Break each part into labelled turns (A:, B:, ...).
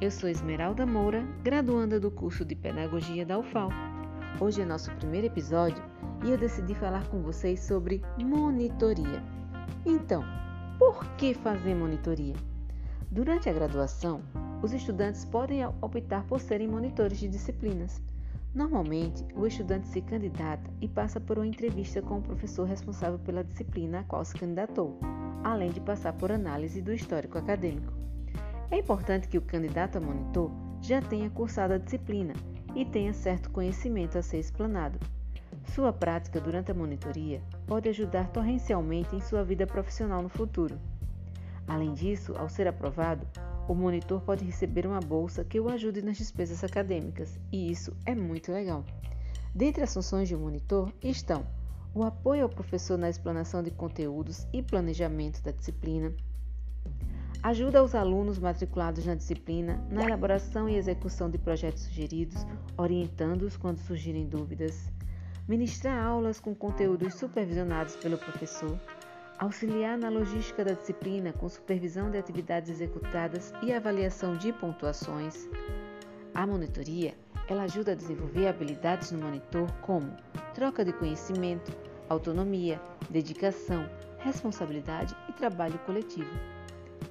A: Eu sou Esmeralda Moura, graduanda do curso de Pedagogia da UFAL. Hoje é nosso primeiro episódio e eu decidi falar com vocês sobre monitoria. Então, por que fazer monitoria? Durante a graduação, os estudantes podem optar por serem monitores de disciplinas. Normalmente, o estudante se candidata e passa por uma entrevista com o professor responsável pela disciplina a qual se candidatou, além de passar por análise do histórico acadêmico. É importante que o candidato a monitor já tenha cursado a disciplina e tenha certo conhecimento a ser explanado. Sua prática durante a monitoria pode ajudar torrencialmente em sua vida profissional no futuro. Além disso, ao ser aprovado, o monitor pode receber uma bolsa que o ajude nas despesas acadêmicas, e isso é muito legal. Dentre as funções de um monitor estão o apoio ao professor na explanação de conteúdos e planejamento da disciplina, Ajuda os alunos matriculados na disciplina na elaboração e execução de projetos sugeridos, orientando-os quando surgirem dúvidas. Ministrar aulas com conteúdos supervisionados pelo professor. Auxiliar na logística da disciplina com supervisão de atividades executadas e avaliação de pontuações. A monitoria ela ajuda a desenvolver habilidades no monitor como troca de conhecimento, autonomia, dedicação, responsabilidade e trabalho coletivo.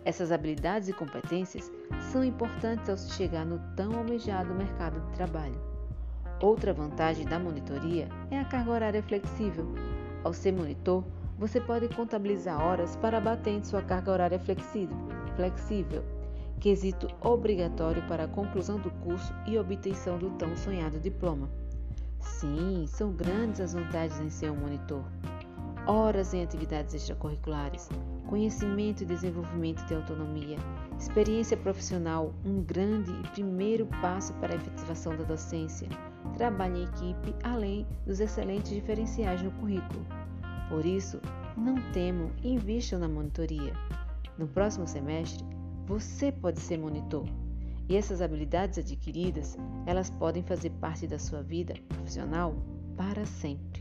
A: Essas habilidades e competências são importantes ao se chegar no tão almejado mercado de trabalho. Outra vantagem da monitoria é a carga horária flexível. Ao ser monitor, você pode contabilizar horas para bater sua carga horária flexível, flexível, quesito obrigatório para a conclusão do curso e obtenção do tão sonhado diploma. Sim, são grandes as vantagens em ser um monitor. Horas em atividades extracurriculares, conhecimento e desenvolvimento de autonomia, experiência profissional, um grande e primeiro passo para a efetivação da docência, trabalho em equipe, além dos excelentes diferenciais no currículo. Por isso, não temam e invistam na monitoria. No próximo semestre, você pode ser monitor. E essas habilidades adquiridas, elas podem fazer parte da sua vida profissional para sempre.